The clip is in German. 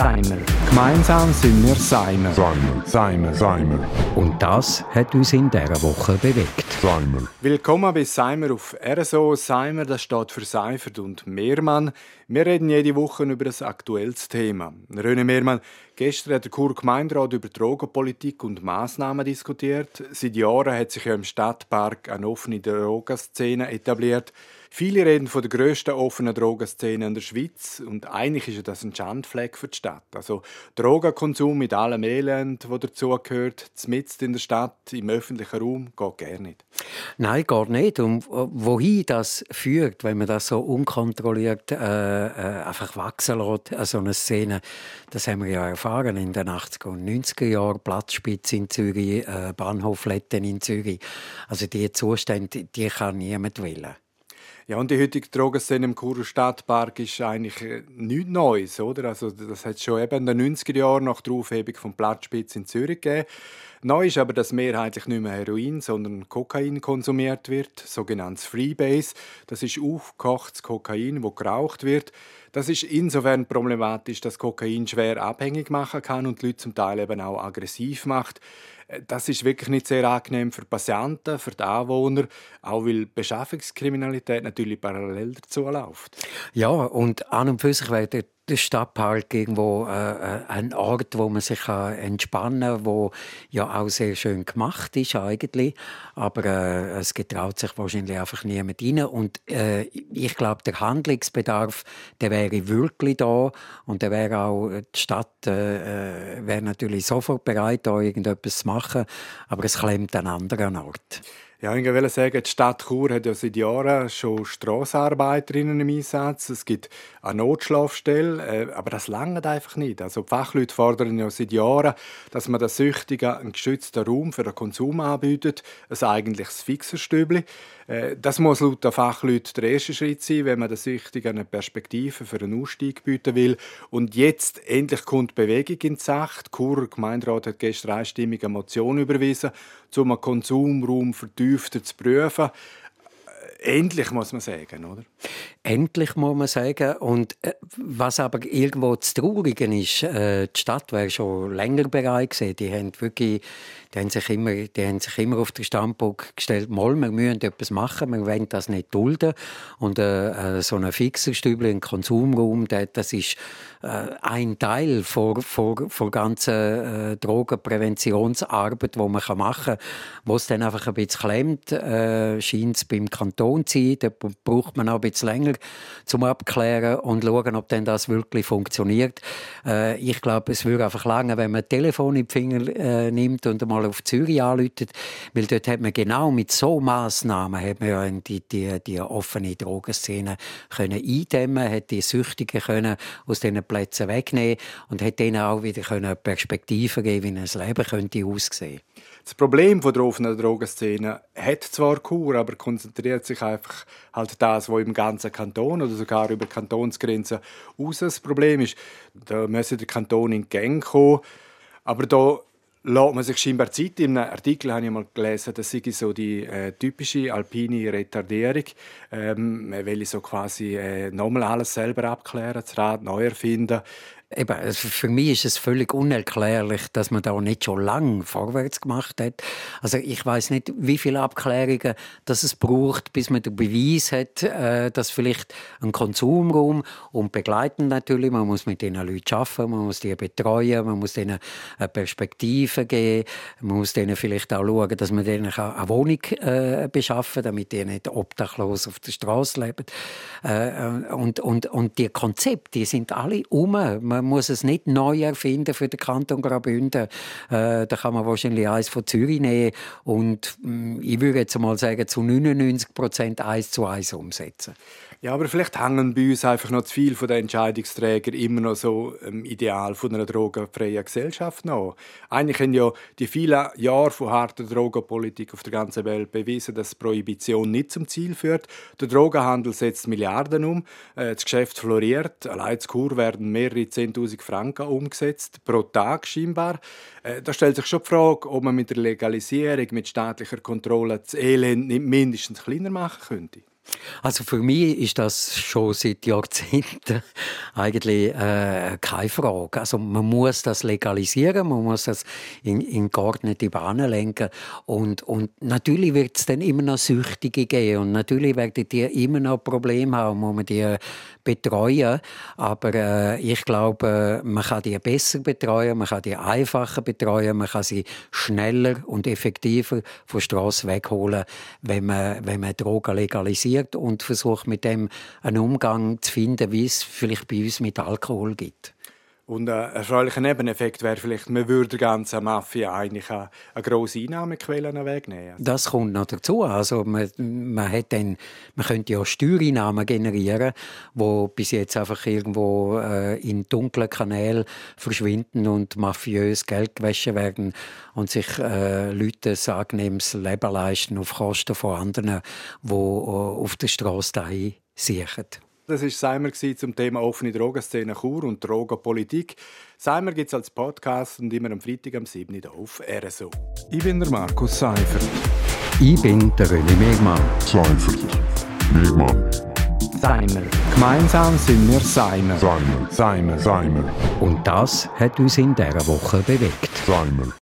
Seimer. Gemeinsam sind wir Seimer. Seimer. Seimer. Seimer. Und das hat uns in dieser Woche bewegt. Seimer. Willkommen bei Seimer auf RSO. Seimer, das steht für Seifert und Mehrmann. Wir reden jede Woche über ein aktuelles Thema. René Mehrmann, gestern hat der Kur Gemeinderat über Drogenpolitik und Massnahmen diskutiert. Seit Jahren hat sich ja im Stadtpark eine offene Drogenszene etabliert. Viele reden von der grössten offenen Drogenszene in der Schweiz und eigentlich ist das ein Schandfleck für die Stadt. Also Drogenkonsum mit allem Elend, das dazugehört, mitten in der Stadt, im öffentlichen Raum, geht gar nicht. Nein, gar nicht. Und wohin das führt, wenn man das so unkontrolliert äh, äh, einfach wachsen lässt, so eine Szene, das haben wir ja erfahren in den 80er und 90er Jahren, Platzspitze in Zürich, äh, Bahnhofletten in Zürich. Also diese Zustände, die kann niemand wählen. Ja, und die heutige Drogenszene im Churer Stadtpark ist eigentlich äh, nichts Neues, oder? Also das hat schon eben in den 90er Jahren nach der Aufhebung vom Platzspitz in Zürich gegeben. Neu ist aber, dass mehrheitlich nicht mehr Heroin, sondern Kokain konsumiert wird, sogenanntes Freebase. Das ist aufgekochtes Kokain, wo geraucht wird. Das ist insofern problematisch, dass Kokain schwer abhängig machen kann und Leute zum Teil eben auch aggressiv macht. Das ist wirklich nicht sehr angenehm für Patienten, für die Anwohner, auch weil Beschaffungskriminalität natürlich parallel dazu läuft. Ja, und an und für sich wäre der Stadtpark irgendwo äh, äh, ein Ort, wo man sich kann entspannen kann, wo ja auch sehr schön gemacht ist eigentlich, aber äh, es getraut sich wahrscheinlich einfach niemand rein. Und äh, ich glaube, der Handlungsbedarf, der wäre wirklich da. Und der wäre auch, die Stadt äh, äh, wäre natürlich sofort bereit, da irgendetwas zu machen, aber es klemmt an anderen Ort. Ja, ich wollte sagen, die Stadt Chur hat ja seit Jahren schon Strassenarbeiterinnen im Einsatz. Es gibt eine Notschlafstelle, äh, aber das langt einfach nicht. Also die Fachleute fordern ja seit Jahren, dass man den Süchtigen einen geschützten Raum für den Konsum anbietet, ein eigentliches Fixerstübli. Äh, das muss laut den Fachleuten der erste Schritt sein, wenn man den Süchtigen eine Perspektive für einen Ausstieg bieten will. Und jetzt endlich kommt Bewegung in die Sache. Der Churer Gemeinderat hat gestern einstimmig eine Motion überwiesen, um einen Konsumraum vertiefter zu prüfen. Äh, endlich muss man sagen, oder? Endlich muss man sagen. Und äh, was aber irgendwo zu traurigen ist, äh, die Stadt wäre schon länger bereit gewesen. Die haben wirklich, die haben sich immer, die haben sich immer auf den Standpunkt gestellt, mal, wir müssen etwas machen, wir wollen das nicht dulden. Und äh, äh so ein Fixerstübel, ein Konsumraum, das ist äh, ein Teil von, von, von ganzen äh, Drogenpräventionsarbeit, die man machen kann. Wo es dann einfach ein bisschen klemmt, äh, scheint es beim Kanton zu sein. Da braucht man auch ein bisschen länger, zum Abklären und schauen, ob denn das wirklich funktioniert. Äh, ich glaube, es würde einfach lange, wenn man ein Telefon in die Finger äh, nimmt und mal auf Zürich anläutet, weil dort hat man genau mit so Massnahmen hat man ja die, die, die offene Drogenszene können eindämmen, hat die Süchtigen können aus diesen Plätzen wegnehmen und hat denen auch wieder können Perspektiven geben, wie ein Leben könnte aussehen. Das Problem der offenen Drogenszene hat zwar Kur, aber konzentriert sich einfach halt das, was im ganzen Kanton oder sogar über Kantonsgrenzen aus das Problem ist. Da müssen der Kanton in Gang kommen, aber da lässt man sich scheinbar Zeit. In einem Artikel habe ich mal gelesen, das sei so die äh, typische alpine Retardierung. Ähm, man will so quasi äh, nochmal alles selber abklären, das Rad neu erfinden. Eben, für mich ist es völlig unerklärlich, dass man da nicht schon lange vorwärts gemacht hat. Also ich weiß nicht, wie viele Abklärungen das es braucht, bis man den Beweis hat, äh, dass vielleicht ein Konsumraum und begleiten natürlich, man muss mit diesen Leuten arbeiten, man muss die betreuen, man muss ihnen eine Perspektive geben, man muss denen vielleicht auch schauen, dass man denen eine Wohnung äh, beschaffen damit die nicht obdachlos auf der Straße leben. Äh, und, und, und die Konzepte, die sind alle um. Man man muss es nicht neu erfinden für den Kanton Graubünden. Äh, da kann man wahrscheinlich eins von Zürich nehmen und mh, mm, ich würde jetzt mal sagen, zu 99 Prozent eins zu eins umsetzen. Ja, aber vielleicht hängen bei uns einfach noch zu viel von den Entscheidungsträgern immer noch so im Ideal von einer drogenfreien Gesellschaft nach. Eigentlich haben ja die vielen Jahre von harter Drogenpolitik auf der ganzen Welt bewiesen, dass Prohibition nicht zum Ziel führt. Der Drogenhandel setzt Milliarden um, äh, das Geschäft floriert, allein in Kur werden mehrere 10 10'000 Franken umgesetzt, pro Tag scheinbar. Äh, da stellt sich schon die Frage, ob man mit der Legalisierung, mit staatlicher Kontrolle das Elend nicht mindestens kleiner machen könnte. Also für mich ist das schon seit Jahrzehnten eigentlich äh, keine Frage. Also man muss das legalisieren, man muss das in, in geordnete Bahnen lenken und, und natürlich wird es dann immer noch Süchtige geben und natürlich werden die immer noch Probleme haben, wo man die betreuen. Aber äh, ich glaube, man kann die besser betreuen, man kann die einfacher betreuen, man kann sie schneller und effektiver von der Straße wegholen, wenn man, wenn man Drogen legalisiert und versucht mit dem einen Umgang zu finden, wie es vielleicht bei uns mit Alkohol gibt. Und ein erfreulicher Nebeneffekt wäre vielleicht, man würde der ganzen Mafia eigentlich eine, eine grosse Einnahmequelle wegnehmen. Das kommt noch dazu. Also man, man, hat dann, man könnte ja Steuereinnahmen generieren, wo bis jetzt einfach irgendwo äh, in dunklen Kanälen verschwinden und mafiös Geld gewaschen werden und sich äh, Leute ein angenehmes Leben leisten auf Kosten von anderen, die äh, auf der Straße einsiechen. Das war Seimer zum Thema offene Drogenszene Chur und Drogenpolitik. Seimer gibt es als Podcast und immer am Freitag am 7. Uhr auf RSO. Ich bin der Markus Seifert. Ich bin der René Megmann. Seifert. Megmann. Seimer. Gemeinsam sind wir Seimer. Seimer. Seimer. Seimer. Und das hat uns in dieser Woche bewegt. Seimer.